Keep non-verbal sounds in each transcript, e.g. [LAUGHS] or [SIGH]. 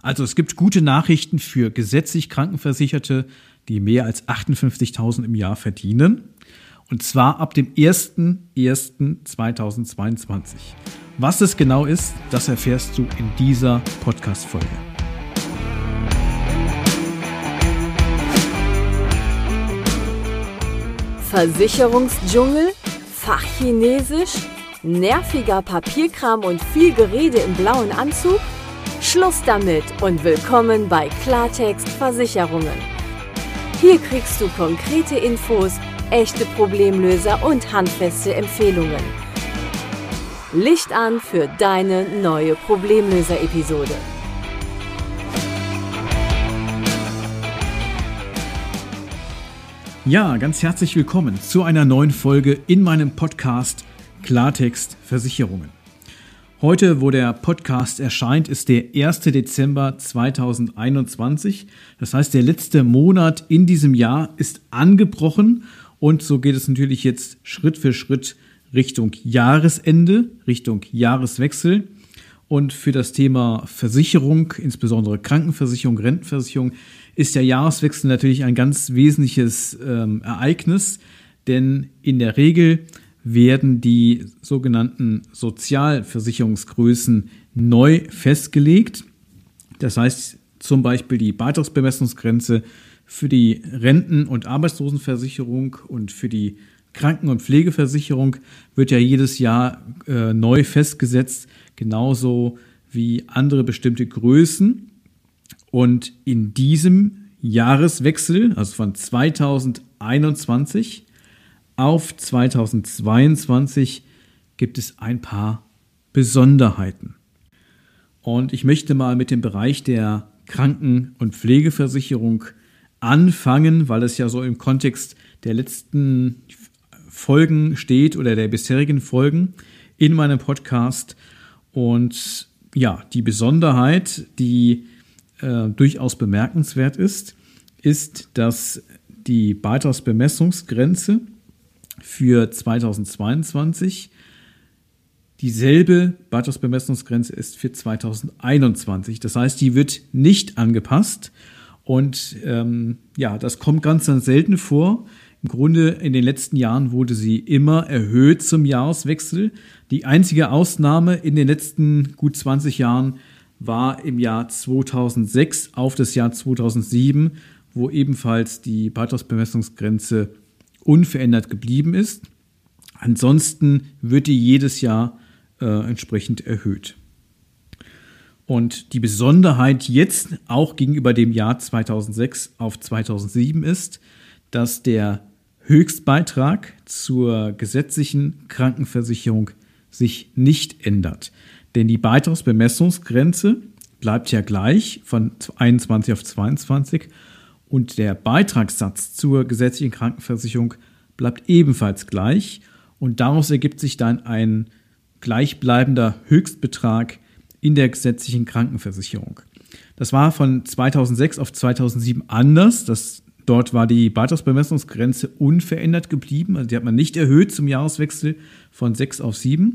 Also es gibt gute Nachrichten für gesetzlich Krankenversicherte, die mehr als 58.000 im Jahr verdienen. Und zwar ab dem 01.01.2022. Was es genau ist, das erfährst du in dieser Podcast-Folge. Versicherungsdschungel, Fachchinesisch, nerviger Papierkram und viel Gerede im blauen Anzug? Schluss damit und willkommen bei Klartext Versicherungen. Hier kriegst du konkrete Infos, echte Problemlöser und handfeste Empfehlungen. Licht an für deine neue Problemlöser-Episode. Ja, ganz herzlich willkommen zu einer neuen Folge in meinem Podcast Klartext Versicherungen. Heute, wo der Podcast erscheint, ist der 1. Dezember 2021. Das heißt, der letzte Monat in diesem Jahr ist angebrochen und so geht es natürlich jetzt Schritt für Schritt Richtung Jahresende, Richtung Jahreswechsel. Und für das Thema Versicherung, insbesondere Krankenversicherung, Rentenversicherung, ist der Jahreswechsel natürlich ein ganz wesentliches ähm, Ereignis, denn in der Regel werden die sogenannten Sozialversicherungsgrößen neu festgelegt. Das heißt zum Beispiel die Beitragsbemessungsgrenze für die Renten- und Arbeitslosenversicherung und für die Kranken- und Pflegeversicherung wird ja jedes Jahr äh, neu festgesetzt, genauso wie andere bestimmte Größen. Und in diesem Jahreswechsel, also von 2021 auf 2022, gibt es ein paar Besonderheiten. Und ich möchte mal mit dem Bereich der Kranken- und Pflegeversicherung anfangen, weil es ja so im Kontext der letzten Folgen steht oder der bisherigen Folgen in meinem Podcast. Und ja, die Besonderheit, die äh, durchaus bemerkenswert ist, ist, dass die Beitragsbemessungsgrenze für 2022 dieselbe Beitragsbemessungsgrenze ist für 2021. Das heißt, die wird nicht angepasst. Und ähm, ja, das kommt ganz, ganz selten vor. Im Grunde in den letzten Jahren wurde sie immer erhöht zum Jahreswechsel. Die einzige Ausnahme in den letzten gut 20 Jahren war im Jahr 2006 auf das Jahr 2007, wo ebenfalls die Beitragsbemessungsgrenze unverändert geblieben ist. Ansonsten wird die jedes Jahr äh, entsprechend erhöht. Und die Besonderheit jetzt auch gegenüber dem Jahr 2006 auf 2007 ist, dass der Höchstbeitrag zur gesetzlichen Krankenversicherung sich nicht ändert. Denn die Beitragsbemessungsgrenze bleibt ja gleich von 21 auf 22 und der Beitragssatz zur gesetzlichen Krankenversicherung bleibt ebenfalls gleich und daraus ergibt sich dann ein gleichbleibender Höchstbetrag in der gesetzlichen Krankenversicherung. Das war von 2006 auf 2007 anders. Das Dort war die Beitragsbemessungsgrenze unverändert geblieben. Also die hat man nicht erhöht zum Jahreswechsel von 6 auf 7.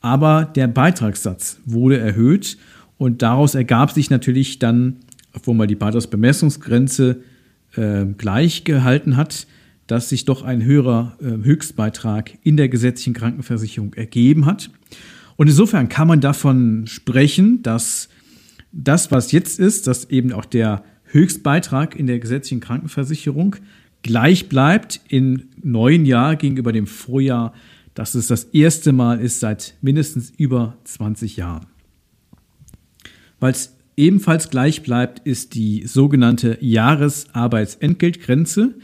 Aber der Beitragssatz wurde erhöht und daraus ergab sich natürlich dann, obwohl man die Beitragsbemessungsgrenze äh, gleich gehalten hat, dass sich doch ein höherer äh, Höchstbeitrag in der gesetzlichen Krankenversicherung ergeben hat. Und insofern kann man davon sprechen, dass das, was jetzt ist, dass eben auch der Höchstbeitrag in der gesetzlichen Krankenversicherung gleich bleibt im neuen Jahr gegenüber dem Vorjahr, dass es das erste Mal ist seit mindestens über 20 Jahren. Weil es ebenfalls gleich bleibt, ist die sogenannte Jahresarbeitsentgeltgrenze,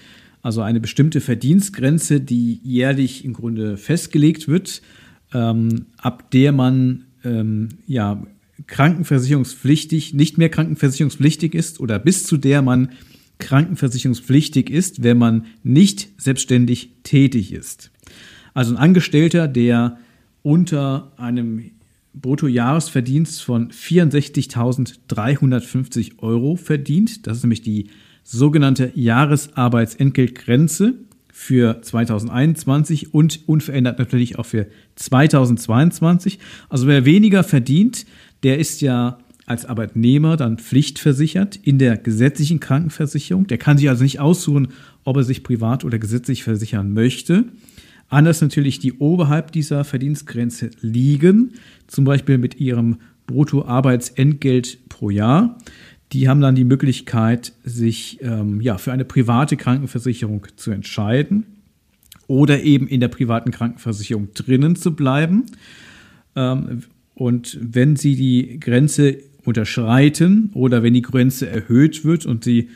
also eine bestimmte Verdienstgrenze, die jährlich im Grunde festgelegt wird, ähm, ab der man ähm, ja krankenversicherungspflichtig, nicht mehr krankenversicherungspflichtig ist oder bis zu der man krankenversicherungspflichtig ist, wenn man nicht selbstständig tätig ist. Also ein Angestellter, der unter einem Bruttojahresverdienst von 64.350 Euro verdient, das ist nämlich die sogenannte Jahresarbeitsentgeltgrenze für 2021 und unverändert natürlich auch für 2022. Also wer weniger verdient, der ist ja als Arbeitnehmer dann pflichtversichert in der gesetzlichen Krankenversicherung. Der kann sich also nicht aussuchen, ob er sich privat oder gesetzlich versichern möchte. Anders natürlich, die oberhalb dieser Verdienstgrenze liegen, zum Beispiel mit ihrem Bruttoarbeitsentgelt pro Jahr. Die haben dann die Möglichkeit, sich ähm, ja, für eine private Krankenversicherung zu entscheiden oder eben in der privaten Krankenversicherung drinnen zu bleiben. Ähm, und wenn sie die Grenze unterschreiten oder wenn die Grenze erhöht wird und sie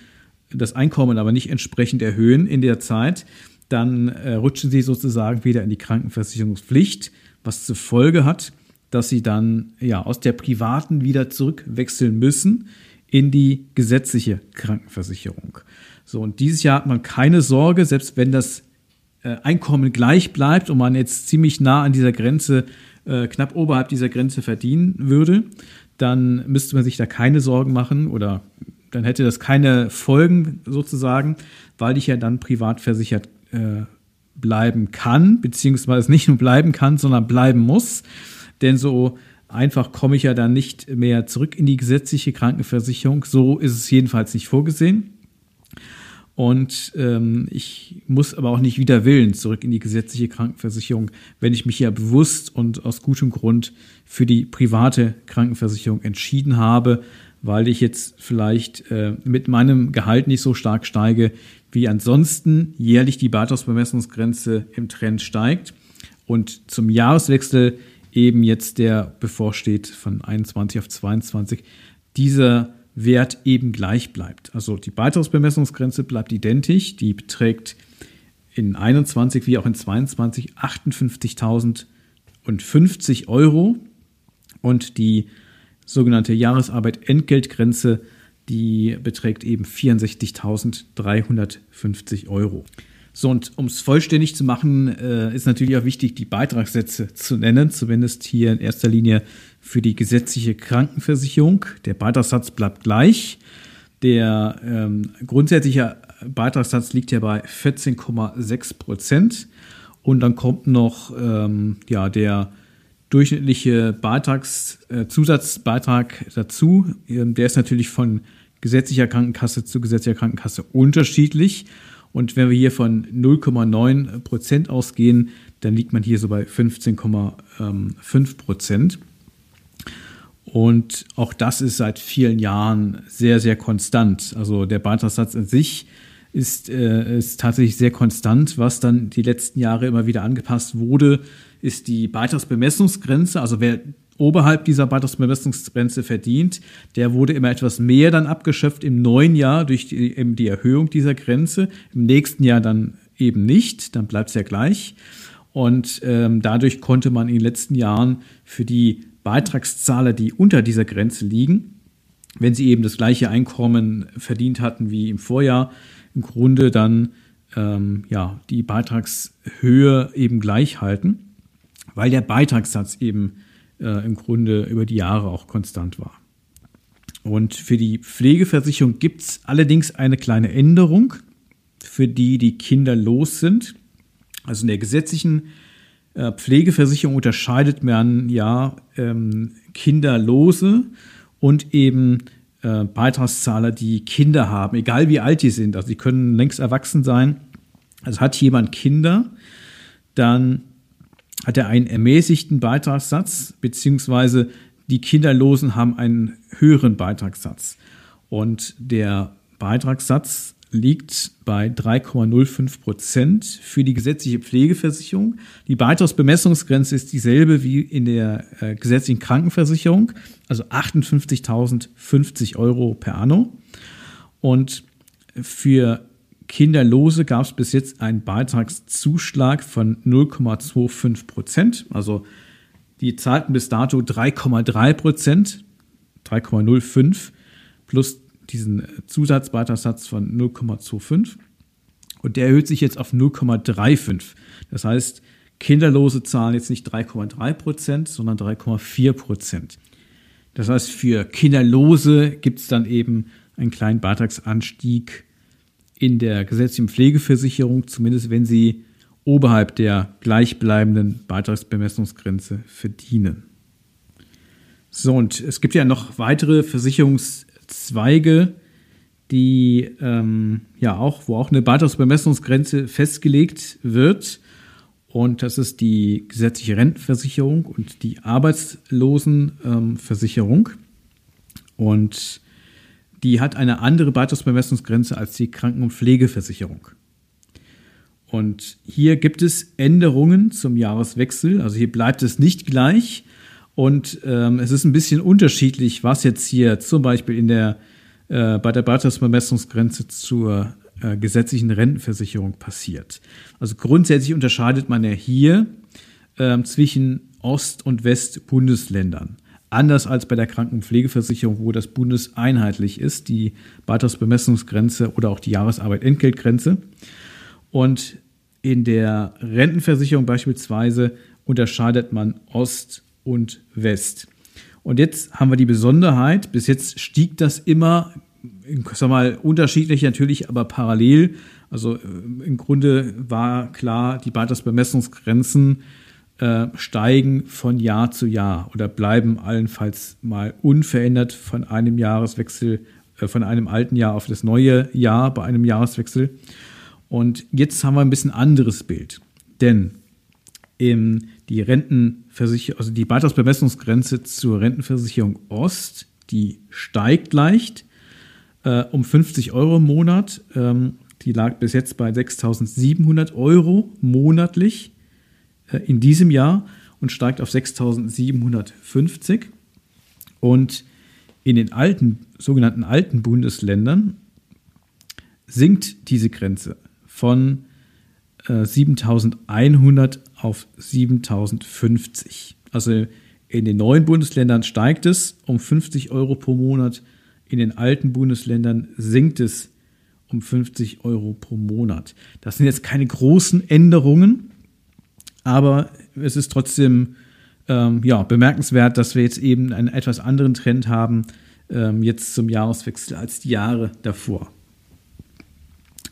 das Einkommen aber nicht entsprechend erhöhen in der Zeit, dann äh, rutschen sie sozusagen wieder in die Krankenversicherungspflicht, was zur Folge hat, dass sie dann ja aus der privaten wieder zurückwechseln müssen in die gesetzliche Krankenversicherung. So und dieses Jahr hat man keine Sorge, selbst wenn das äh, Einkommen gleich bleibt und man jetzt ziemlich nah an dieser Grenze, äh, knapp oberhalb dieser Grenze verdienen würde, dann müsste man sich da keine Sorgen machen oder dann hätte das keine Folgen sozusagen, weil ich ja dann privat versichert äh, bleiben kann, beziehungsweise nicht nur bleiben kann, sondern bleiben muss. Denn so einfach komme ich ja dann nicht mehr zurück in die gesetzliche Krankenversicherung. So ist es jedenfalls nicht vorgesehen. Und ähm, ich muss aber auch nicht wider Willen zurück in die gesetzliche Krankenversicherung, wenn ich mich ja bewusst und aus gutem Grund für die private Krankenversicherung entschieden habe, weil ich jetzt vielleicht äh, mit meinem Gehalt nicht so stark steige, wie ansonsten jährlich die Beitragsbemessungsgrenze im Trend steigt und zum Jahreswechsel eben jetzt der bevorsteht von 21 auf 22, dieser Wert eben gleich bleibt. Also die Beitragsbemessungsgrenze bleibt identisch, die beträgt in 21 wie auch in 22 58.050 Euro und die sogenannte Jahresarbeit Entgeltgrenze, die beträgt eben 64.350 Euro. So, und um es vollständig zu machen, äh, ist natürlich auch wichtig, die Beitragssätze zu nennen, zumindest hier in erster Linie für die gesetzliche Krankenversicherung. Der Beitragssatz bleibt gleich. Der ähm, grundsätzliche Beitragssatz liegt ja bei 14,6 Prozent. Und dann kommt noch ähm, ja, der durchschnittliche Beitrags, äh, Zusatzbeitrag dazu. Ähm, der ist natürlich von gesetzlicher Krankenkasse zu gesetzlicher Krankenkasse unterschiedlich. Und wenn wir hier von 0,9 Prozent ausgehen, dann liegt man hier so bei 15,5 Prozent. Und auch das ist seit vielen Jahren sehr, sehr konstant. Also der Beitragssatz an sich ist, äh, ist tatsächlich sehr konstant. Was dann die letzten Jahre immer wieder angepasst wurde, ist die Beitragsbemessungsgrenze. Also wer oberhalb dieser Beitragsbemessungsgrenze verdient, der wurde immer etwas mehr dann abgeschöpft im neuen Jahr durch die, eben die Erhöhung dieser Grenze. Im nächsten Jahr dann eben nicht, dann bleibt es ja gleich. Und ähm, dadurch konnte man in den letzten Jahren für die Beitragszahler, die unter dieser Grenze liegen, wenn sie eben das gleiche Einkommen verdient hatten wie im Vorjahr, im Grunde dann ähm, ja, die Beitragshöhe eben gleich halten, weil der Beitragssatz eben äh, im Grunde über die Jahre auch konstant war. Und für die Pflegeversicherung gibt es allerdings eine kleine Änderung für die, die kinderlos sind. Also in der gesetzlichen äh, Pflegeversicherung unterscheidet man ja ähm, Kinderlose und eben äh, Beitragszahler, die Kinder haben, egal wie alt die sind. Also sie können längst erwachsen sein. Also hat jemand Kinder, dann hat er einen ermäßigten Beitragssatz, beziehungsweise die Kinderlosen haben einen höheren Beitragssatz. Und der Beitragssatz liegt bei 3,05 Prozent für die gesetzliche Pflegeversicherung. Die Beitragsbemessungsgrenze ist dieselbe wie in der äh, gesetzlichen Krankenversicherung, also 58.050 Euro per anno. Und für Kinderlose gab es bis jetzt einen Beitragszuschlag von 0,25 Prozent. Also die zahlten bis dato 3,3 Prozent, 3,05 plus diesen Zusatzbeitragssatz von 0,25. Und der erhöht sich jetzt auf 0,35. Das heißt, Kinderlose zahlen jetzt nicht 3,3 Prozent, sondern 3,4 Prozent. Das heißt, für Kinderlose gibt es dann eben einen kleinen Beitragsanstieg in der gesetzlichen Pflegeversicherung, zumindest wenn sie oberhalb der gleichbleibenden Beitragsbemessungsgrenze verdienen. So, und es gibt ja noch weitere Versicherungszweige, die ähm, ja auch, wo auch eine Beitragsbemessungsgrenze festgelegt wird. Und das ist die gesetzliche Rentenversicherung und die Arbeitslosenversicherung. Ähm, und die hat eine andere Beitragsbemessungsgrenze als die Kranken- und Pflegeversicherung. Und hier gibt es Änderungen zum Jahreswechsel. Also hier bleibt es nicht gleich. Und ähm, es ist ein bisschen unterschiedlich, was jetzt hier zum Beispiel in der, äh, bei der Beitragsbemessungsgrenze zur äh, gesetzlichen Rentenversicherung passiert. Also grundsätzlich unterscheidet man ja hier ähm, zwischen Ost- und West-Bundesländern. Anders als bei der Krankenpflegeversicherung, wo das bundeseinheitlich ist, die Beitragsbemessungsgrenze oder auch die Jahresarbeit-Entgeltgrenze. Und in der Rentenversicherung beispielsweise unterscheidet man Ost und West. Und jetzt haben wir die Besonderheit, bis jetzt stieg das immer, ich sag mal, unterschiedlich natürlich, aber parallel. Also äh, im Grunde war klar, die Beitragsbemessungsgrenzen äh, steigen von Jahr zu Jahr oder bleiben allenfalls mal unverändert von einem Jahreswechsel, äh, von einem alten Jahr auf das neue Jahr bei einem Jahreswechsel. Und jetzt haben wir ein bisschen anderes Bild. Denn die Rentenversicherung, also die Beitragsbemessungsgrenze zur Rentenversicherung Ost, die steigt leicht äh, um 50 Euro im Monat. Ähm, die lag bis jetzt bei 6.700 Euro monatlich. Äh, in diesem Jahr und steigt auf 6.750. Und in den alten, sogenannten alten Bundesländern sinkt diese Grenze von äh, 7.100 auf 7.050. Also in den neuen Bundesländern steigt es um 50 Euro pro Monat, in den alten Bundesländern sinkt es um 50 Euro pro Monat. Das sind jetzt keine großen Änderungen, aber es ist trotzdem ähm, ja, bemerkenswert, dass wir jetzt eben einen etwas anderen Trend haben, ähm, jetzt zum Jahreswechsel als die Jahre davor.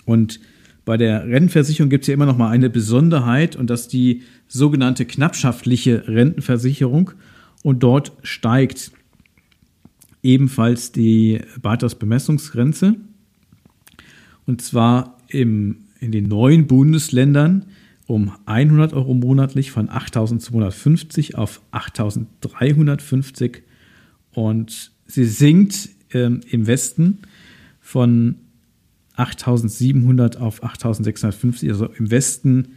Und bei der Rentenversicherung gibt es ja immer noch mal eine Besonderheit und das ist die sogenannte knappschaftliche Rentenversicherung. Und dort steigt ebenfalls die Beitragsbemessungsgrenze. Und zwar im, in den neuen Bundesländern um 100 Euro monatlich von 8.250 auf 8.350 und sie sinkt ähm, im Westen von 8.700 auf 8.650, also im Westen,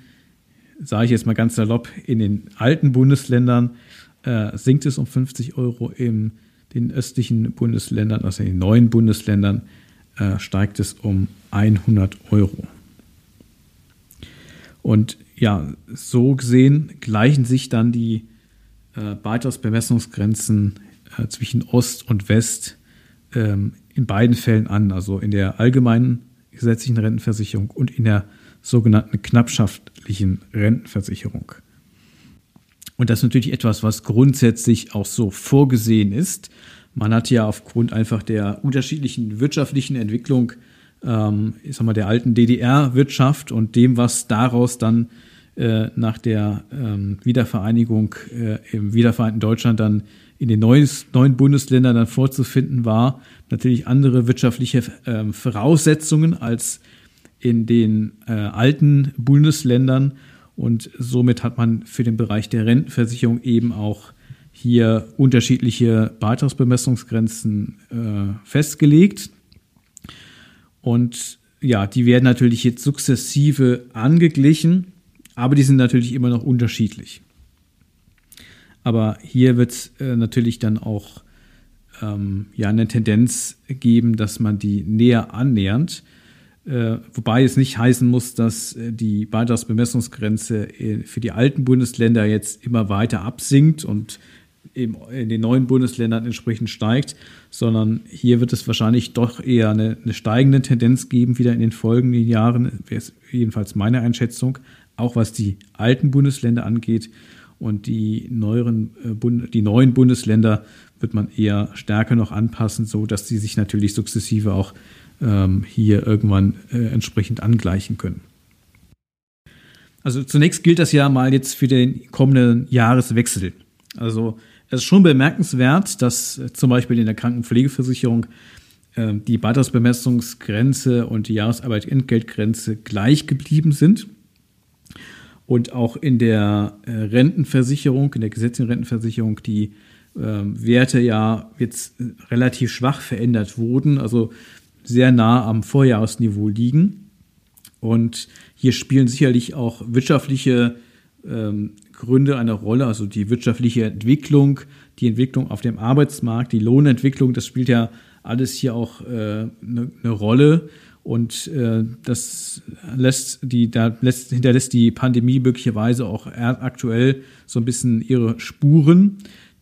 sage ich jetzt mal ganz salopp, in den alten Bundesländern äh, sinkt es um 50 Euro, in den östlichen Bundesländern, also in den neuen Bundesländern, äh, steigt es um 100 Euro. Und ja, so gesehen gleichen sich dann die äh, Beitragsbemessungsgrenzen äh, zwischen Ost und West ähm, in beiden Fällen an, also in der allgemeinen gesetzlichen Rentenversicherung und in der sogenannten knappschaftlichen Rentenversicherung. Und das ist natürlich etwas, was grundsätzlich auch so vorgesehen ist. Man hat ja aufgrund einfach der unterschiedlichen wirtschaftlichen Entwicklung ähm, ich sag mal, der alten DDR-Wirtschaft und dem, was daraus dann äh, nach der ähm, Wiedervereinigung äh, im wiedervereinten Deutschland dann in den neuen, neuen Bundesländern dann vorzufinden war, natürlich andere wirtschaftliche äh, Voraussetzungen als in den äh, alten Bundesländern. Und somit hat man für den Bereich der Rentenversicherung eben auch hier unterschiedliche Beitragsbemessungsgrenzen äh, festgelegt. Und ja, die werden natürlich jetzt sukzessive angeglichen, aber die sind natürlich immer noch unterschiedlich. Aber hier wird es äh, natürlich dann auch ähm, ja, eine Tendenz geben, dass man die näher annähernd. Äh, wobei es nicht heißen muss, dass äh, die Beitragsbemessungsgrenze äh, für die alten Bundesländer jetzt immer weiter absinkt und in den neuen Bundesländern entsprechend steigt, sondern hier wird es wahrscheinlich doch eher eine, eine steigende Tendenz geben, wieder in den folgenden Jahren, wäre jedenfalls meine Einschätzung, auch was die alten Bundesländer angeht. Und die, neueren, äh, die neuen Bundesländer wird man eher stärker noch anpassen, so dass sie sich natürlich sukzessive auch ähm, hier irgendwann äh, entsprechend angleichen können. Also zunächst gilt das ja mal jetzt für den kommenden Jahreswechsel. Also Es ist schon bemerkenswert, dass zum Beispiel in der Krankenpflegeversicherung äh, die Beitragsbemessungsgrenze und die Jahresarbeitentgeltgrenze gleich geblieben sind. Und auch in der äh, Rentenversicherung, in der gesetzlichen Rentenversicherung, die äh, Werte ja jetzt relativ schwach verändert wurden, also sehr nah am Vorjahresniveau liegen. Und hier spielen sicherlich auch wirtschaftliche ähm, Gründe eine Rolle, also die wirtschaftliche Entwicklung, die Entwicklung auf dem Arbeitsmarkt, die Lohnentwicklung, das spielt ja alles hier auch eine äh, ne, ne Rolle. Und äh, das lässt die, da lässt, hinterlässt die Pandemie möglicherweise auch aktuell so ein bisschen ihre Spuren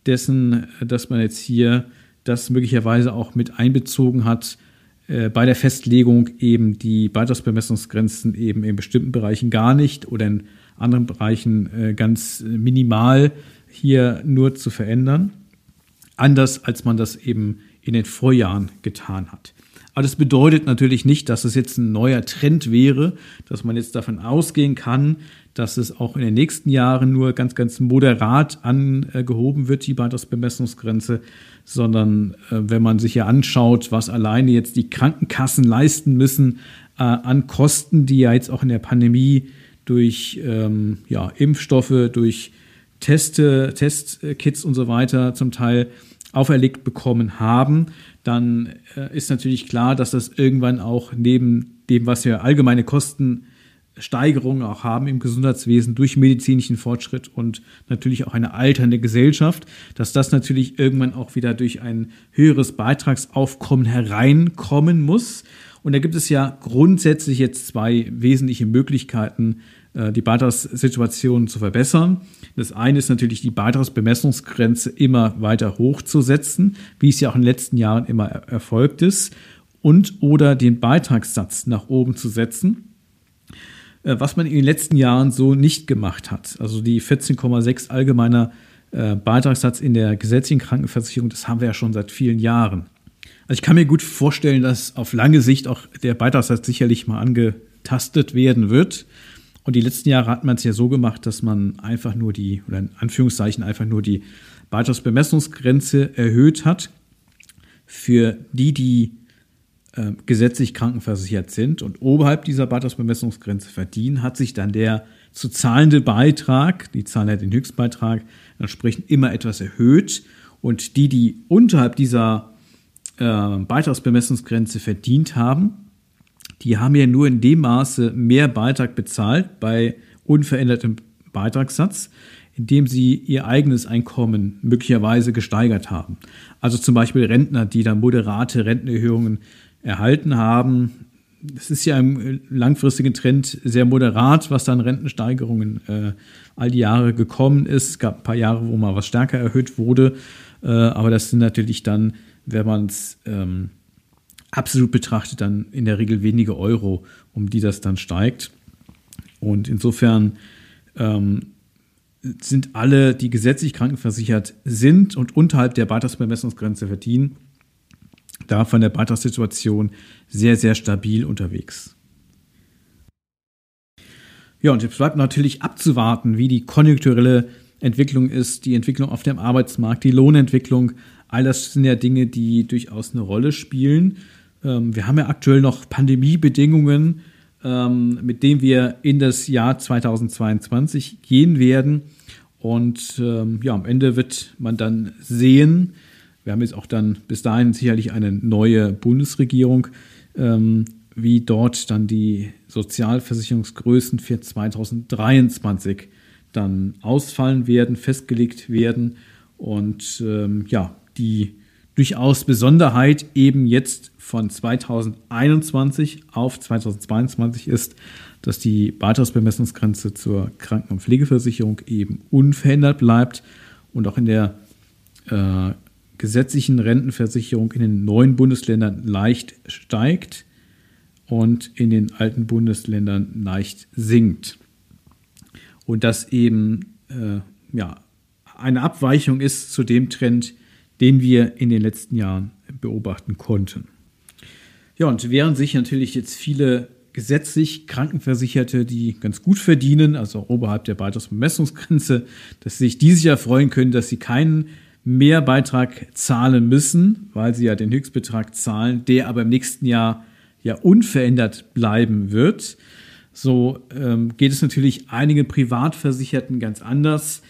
dessen, dass man jetzt hier das möglicherweise auch mit einbezogen hat, äh, bei der Festlegung eben die Beitragsbemessungsgrenzen eben in bestimmten Bereichen gar nicht oder in anderen Bereichen äh, ganz minimal hier nur zu verändern. Anders als man das eben in den Vorjahren getan hat. Aber das bedeutet natürlich nicht, dass es jetzt ein neuer Trend wäre, dass man jetzt davon ausgehen kann, dass es auch in den nächsten Jahren nur ganz, ganz moderat angehoben wird, die Beitragsbemessungsgrenze, sondern äh, wenn man sich ja anschaut, was alleine jetzt die Krankenkassen leisten müssen äh, an Kosten, die ja jetzt auch in der Pandemie durch ähm, ja, Impfstoffe, durch Teste, Testkits und so weiter zum Teil auferlegt bekommen haben, dann äh, ist natürlich klar, dass das irgendwann auch neben dem, was wir allgemeine Kostensteigerungen auch haben im Gesundheitswesen durch medizinischen Fortschritt und natürlich auch eine alternde Gesellschaft, dass das natürlich irgendwann auch wieder durch ein höheres Beitragsaufkommen hereinkommen muss. Und da gibt es ja grundsätzlich jetzt zwei wesentliche Möglichkeiten, äh, die Beitragssituation zu verbessern. Das eine ist natürlich die Beitragsbemessungsgrenze immer weiter hochzusetzen, wie es ja auch in den letzten Jahren immer erfolgt ist, und oder den Beitragssatz nach oben zu setzen, äh, was man in den letzten Jahren so nicht gemacht hat. Also die 14,6 allgemeiner äh, Beitragssatz in der gesetzlichen Krankenversicherung, das haben wir ja schon seit vielen Jahren. Also ich kann mir gut vorstellen, dass auf lange Sicht auch der Beitragssatz sicherlich mal angetastet werden wird. Und die letzten Jahre hat man es ja so gemacht, dass man einfach nur die, oder in Anführungszeichen einfach nur die Beitragsbemessungsgrenze erhöht hat für die, die äh, gesetzlich krankenversichert sind und oberhalb dieser Beitragsbemessungsgrenze verdienen, hat sich dann der zu zahlende Beitrag, die zahlen ja den Höchstbeitrag, entsprechend immer etwas erhöht. Und die, die unterhalb dieser äh, Beitragsbemessungsgrenze verdient haben, die haben ja nur in dem Maße mehr Beitrag bezahlt bei unverändertem Beitragssatz, indem sie ihr eigenes Einkommen möglicherweise gesteigert haben. Also zum Beispiel Rentner, die dann moderate Rentenerhöhungen erhalten haben. Es ist ja im langfristigen Trend sehr moderat, was dann Rentensteigerungen äh, all die Jahre gekommen ist. Es gab ein paar Jahre, wo mal was stärker erhöht wurde, äh, aber das sind natürlich dann, wenn man es ähm, absolut betrachtet dann in der Regel wenige Euro, um die das dann steigt. Und insofern ähm, sind alle, die gesetzlich krankenversichert sind und unterhalb der Beitragsbemessungsgrenze verdienen, da von der Beitragssituation sehr, sehr stabil unterwegs. Ja, und jetzt bleibt natürlich abzuwarten, wie die konjunkturelle Entwicklung ist, die Entwicklung auf dem Arbeitsmarkt, die Lohnentwicklung. All das sind ja Dinge, die durchaus eine Rolle spielen. Ähm, wir haben ja aktuell noch Pandemiebedingungen, ähm, mit denen wir in das Jahr 2022 gehen werden. Und ähm, ja, am Ende wird man dann sehen, wir haben jetzt auch dann bis dahin sicherlich eine neue Bundesregierung, wie dort dann die Sozialversicherungsgrößen für 2023 dann ausfallen werden, festgelegt werden. Und ja, die durchaus Besonderheit eben jetzt von 2021 auf 2022 ist, dass die Beitragsbemessungsgrenze zur Kranken- und Pflegeversicherung eben unverändert bleibt und auch in der äh, gesetzlichen Rentenversicherung in den neuen Bundesländern leicht steigt und in den alten Bundesländern leicht sinkt. Und das eben äh, ja, eine Abweichung ist zu dem Trend, den wir in den letzten Jahren beobachten konnten. Ja, und während sich natürlich jetzt viele gesetzlich Krankenversicherte, die ganz gut verdienen, also oberhalb der Beitragsbemessungsgrenze, dass sich die sich ja freuen können, dass sie keinen mehr Beitrag zahlen müssen, weil sie ja den Höchstbetrag zahlen, der aber im nächsten Jahr ja unverändert bleiben wird. So ähm, geht es natürlich einigen Privatversicherten ganz anders,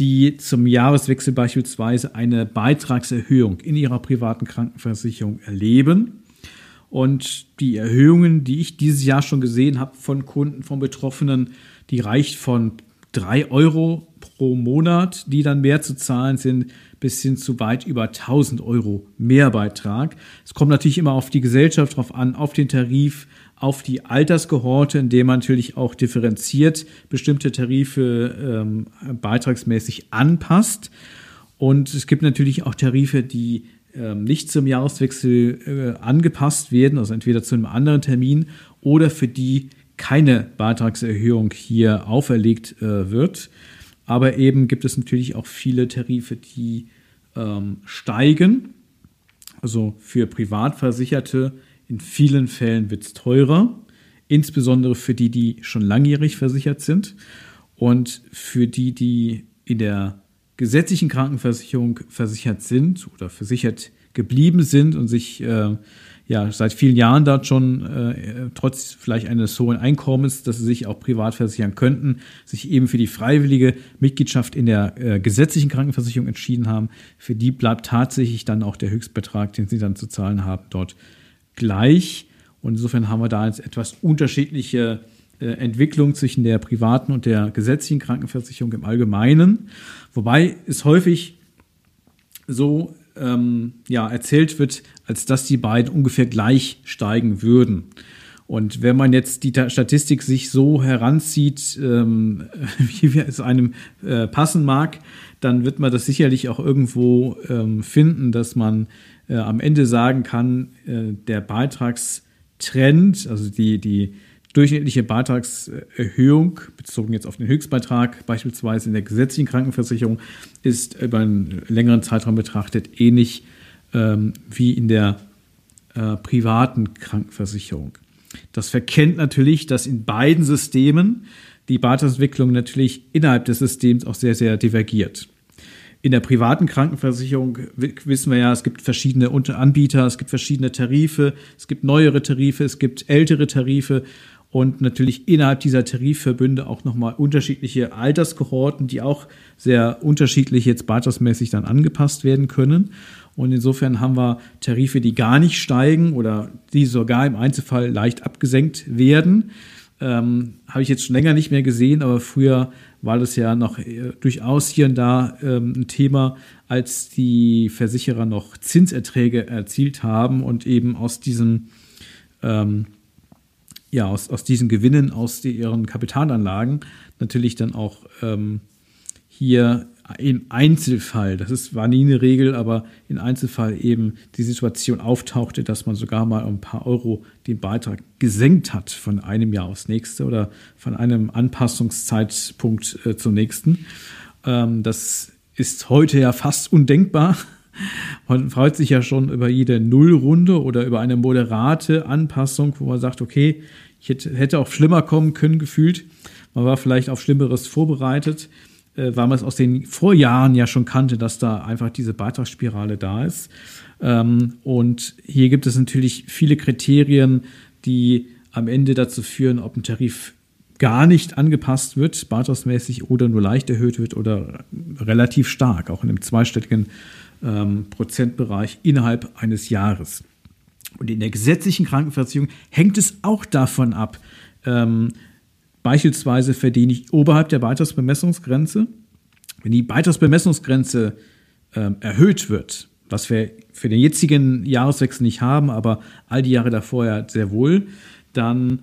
die zum Jahreswechsel beispielsweise eine Beitragserhöhung in ihrer privaten Krankenversicherung erleben. Und die Erhöhungen, die ich dieses Jahr schon gesehen habe von Kunden, von Betroffenen, die reicht von 3 Euro pro Monat, die dann mehr zu zahlen sind, bis hin zu weit über 1000 Euro Mehrbeitrag. Es kommt natürlich immer auf die Gesellschaft drauf an, auf den Tarif, auf die Altersgehorte, in dem man natürlich auch differenziert bestimmte Tarife ähm, beitragsmäßig anpasst. Und es gibt natürlich auch Tarife, die ähm, nicht zum Jahreswechsel äh, angepasst werden, also entweder zu einem anderen Termin oder für die keine Beitragserhöhung hier auferlegt äh, wird. Aber eben gibt es natürlich auch viele Tarife, die ähm, steigen. Also für Privatversicherte in vielen Fällen wird es teurer, insbesondere für die, die schon langjährig versichert sind und für die, die in der gesetzlichen Krankenversicherung versichert sind oder versichert geblieben sind und sich äh, ja seit vielen Jahren dort schon äh, trotz vielleicht eines hohen Einkommens, dass sie sich auch privat versichern könnten, sich eben für die freiwillige Mitgliedschaft in der äh, gesetzlichen Krankenversicherung entschieden haben. Für die bleibt tatsächlich dann auch der Höchstbetrag, den sie dann zu zahlen haben, dort gleich. Und insofern haben wir da jetzt etwas unterschiedliche äh, Entwicklung zwischen der privaten und der gesetzlichen Krankenversicherung im Allgemeinen. Wobei es häufig so ähm, ja, erzählt wird, als dass die beiden ungefähr gleich steigen würden. Und wenn man jetzt die Statistik sich so heranzieht, ähm, [LAUGHS] wie es einem äh, passen mag, dann wird man das sicherlich auch irgendwo ähm, finden, dass man äh, am Ende sagen kann, äh, der Beitragstrend, also die, die durchschnittliche Beitragserhöhung, bezogen jetzt auf den Höchstbeitrag, beispielsweise in der gesetzlichen Krankenversicherung, ist über einen längeren Zeitraum betrachtet ähnlich ähm, wie in der äh, privaten Krankenversicherung. Das verkennt natürlich, dass in beiden Systemen die Beitragsentwicklung natürlich innerhalb des Systems auch sehr, sehr divergiert. In der privaten Krankenversicherung wissen wir ja, es gibt verschiedene Anbieter, es gibt verschiedene Tarife, es gibt neuere Tarife, es gibt ältere Tarife und natürlich innerhalb dieser Tarifverbünde auch nochmal unterschiedliche Alterskohorten, die auch sehr unterschiedlich jetzt beitragsmäßig dann angepasst werden können. Und insofern haben wir Tarife, die gar nicht steigen oder die sogar im Einzelfall leicht abgesenkt werden. Ähm, Habe ich jetzt schon länger nicht mehr gesehen, aber früher war das ja noch äh, durchaus hier und da ähm, ein Thema, als die Versicherer noch Zinserträge erzielt haben und eben aus diesen ähm, ja, aus, aus diesen Gewinnen, aus die, ihren Kapitalanlagen natürlich dann auch ähm, hier im Einzelfall, das ist, war nie eine Regel, aber im Einzelfall eben die Situation auftauchte, dass man sogar mal ein paar Euro den Beitrag gesenkt hat von einem Jahr aufs nächste oder von einem Anpassungszeitpunkt äh, zum nächsten. Ähm, das ist heute ja fast undenkbar. Man freut sich ja schon über jede Nullrunde oder über eine moderate Anpassung, wo man sagt, okay, ich hätte auch schlimmer kommen können, gefühlt. Man war vielleicht auf Schlimmeres vorbereitet, äh, weil man es aus den Vorjahren ja schon kannte, dass da einfach diese Beitragsspirale da ist. Ähm, und hier gibt es natürlich viele Kriterien, die am Ende dazu führen, ob ein Tarif gar nicht angepasst wird, beitragsmäßig oder nur leicht erhöht wird oder relativ stark, auch in einem zweistelligen ähm, Prozentbereich innerhalb eines Jahres. Und in der gesetzlichen Krankenversicherung hängt es auch davon ab, ähm, beispielsweise verdiene ich oberhalb der Beitragsbemessungsgrenze. Wenn die Beitragsbemessungsgrenze ähm, erhöht wird, was wir für den jetzigen Jahreswechsel nicht haben, aber all die Jahre davor ja sehr wohl, dann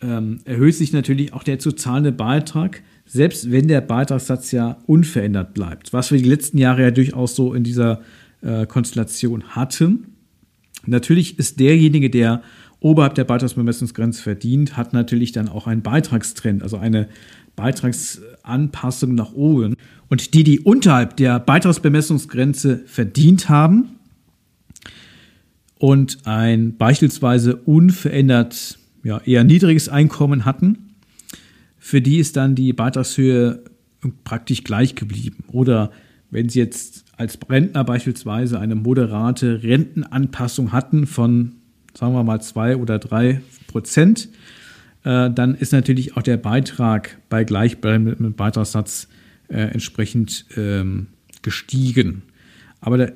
ähm, erhöht sich natürlich auch der zu zahlende Beitrag, selbst wenn der Beitragssatz ja unverändert bleibt, was wir die letzten Jahre ja durchaus so in dieser äh, Konstellation hatten. Natürlich ist derjenige, der oberhalb der Beitragsbemessungsgrenze verdient, hat natürlich dann auch einen Beitragstrend, also eine Beitragsanpassung nach oben. Und die, die unterhalb der Beitragsbemessungsgrenze verdient haben und ein beispielsweise unverändert ja, eher niedriges Einkommen hatten, für die ist dann die Beitragshöhe praktisch gleich geblieben. Oder wenn Sie jetzt als Rentner beispielsweise eine moderate Rentenanpassung hatten von, sagen wir mal, zwei oder drei Prozent, äh, dann ist natürlich auch der Beitrag bei gleichbleibendem Beitragssatz äh, entsprechend ähm, gestiegen. Aber der,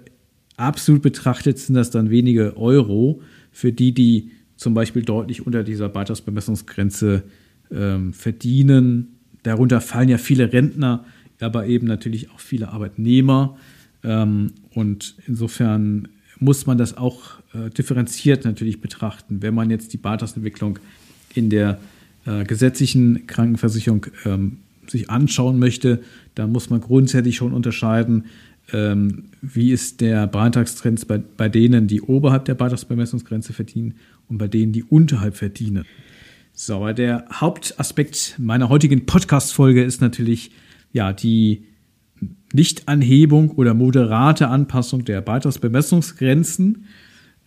absolut betrachtet sind das dann wenige Euro für die, die zum Beispiel deutlich unter dieser Beitragsbemessungsgrenze ähm, verdienen. Darunter fallen ja viele Rentner, aber eben natürlich auch viele Arbeitnehmer. Ähm, und insofern muss man das auch äh, differenziert natürlich betrachten. Wenn man jetzt die Beitragsentwicklung in der äh, gesetzlichen Krankenversicherung ähm, sich anschauen möchte, dann muss man grundsätzlich schon unterscheiden, ähm, wie ist der Beitragstrend bei, bei denen, die oberhalb der Beitragsbemessungsgrenze verdienen und bei denen, die unterhalb verdienen. So, aber der Hauptaspekt meiner heutigen Podcast-Folge ist natürlich ja die Nichtanhebung oder moderate Anpassung der Beitragsbemessungsgrenzen.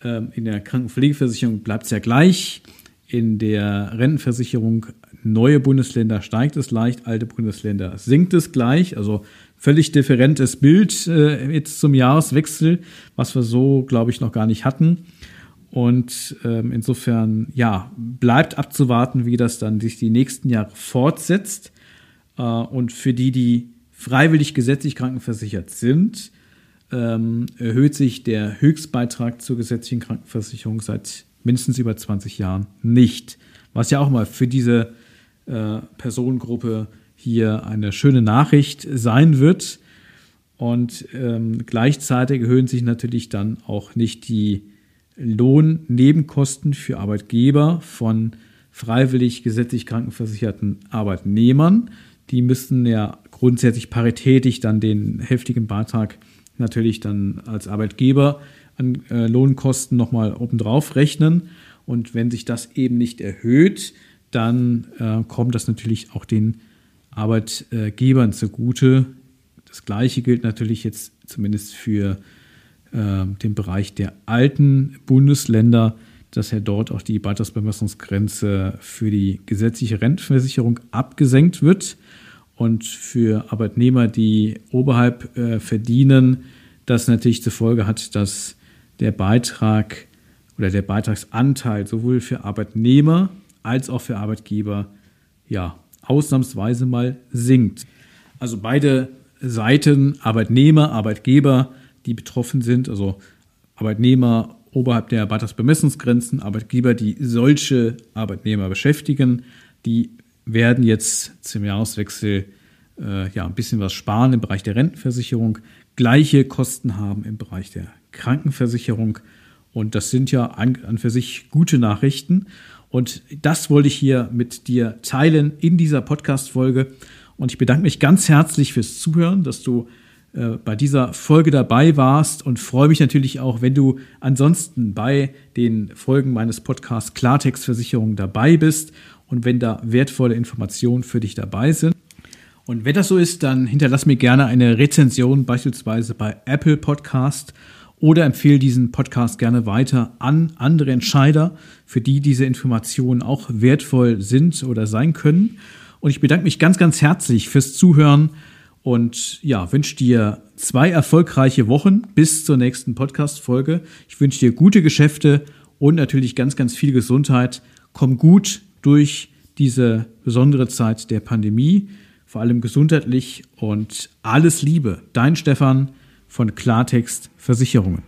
Ähm, in der Krankenpflegeversicherung bleibt es ja gleich. In der Rentenversicherung neue Bundesländer steigt es leicht, alte Bundesländer sinkt es gleich. Also völlig differentes Bild äh, jetzt zum Jahreswechsel, was wir so, glaube ich, noch gar nicht hatten. Und ähm, insofern, ja, bleibt abzuwarten, wie das dann sich die nächsten Jahre fortsetzt. Äh, und für die, die freiwillig gesetzlich krankenversichert sind, ähm, erhöht sich der Höchstbeitrag zur gesetzlichen Krankenversicherung seit mindestens über 20 Jahren nicht. Was ja auch mal für diese äh, Personengruppe hier eine schöne Nachricht sein wird. Und ähm, gleichzeitig erhöhen sich natürlich dann auch nicht die Lohnnebenkosten für Arbeitgeber von freiwillig gesetzlich krankenversicherten Arbeitnehmern. Die müssten ja grundsätzlich paritätisch dann den heftigen Beitrag natürlich dann als Arbeitgeber an äh, Lohnkosten nochmal obendrauf rechnen. Und wenn sich das eben nicht erhöht, dann äh, kommt das natürlich auch den Arbeitgebern zugute. Das Gleiche gilt natürlich jetzt zumindest für äh, den Bereich der alten Bundesländer, dass ja dort auch die Beitragsbemessungsgrenze für die gesetzliche Rentenversicherung abgesenkt wird und für Arbeitnehmer, die oberhalb äh, verdienen, das natürlich zur Folge hat, dass der Beitrag oder der Beitragsanteil sowohl für Arbeitnehmer als auch für Arbeitgeber ja ausnahmsweise mal sinkt. Also beide Seiten, Arbeitnehmer, Arbeitgeber, die betroffen sind, also Arbeitnehmer oberhalb der Beitragsbemessungsgrenzen, Arbeitgeber, die solche Arbeitnehmer beschäftigen, die werden jetzt zum Jahreswechsel äh, ja ein bisschen was sparen im Bereich der Rentenversicherung, gleiche Kosten haben im Bereich der Krankenversicherung. Und das sind ja an, an für sich gute Nachrichten. Und das wollte ich hier mit dir teilen in dieser Podcast-Folge. Und ich bedanke mich ganz herzlich fürs Zuhören, dass du bei dieser Folge dabei warst und freue mich natürlich auch, wenn du ansonsten bei den Folgen meines Podcasts Klartextversicherung dabei bist und wenn da wertvolle Informationen für dich dabei sind. Und wenn das so ist, dann hinterlass mir gerne eine Rezension, beispielsweise bei Apple Podcast oder empfehle diesen Podcast gerne weiter an andere Entscheider, für die diese Informationen auch wertvoll sind oder sein können. Und ich bedanke mich ganz, ganz herzlich fürs Zuhören und ja, wünsche dir zwei erfolgreiche Wochen bis zur nächsten Podcast-Folge. Ich wünsche dir gute Geschäfte und natürlich ganz, ganz viel Gesundheit. Komm gut durch diese besondere Zeit der Pandemie, vor allem gesundheitlich und alles Liebe. Dein Stefan von Klartext Versicherungen.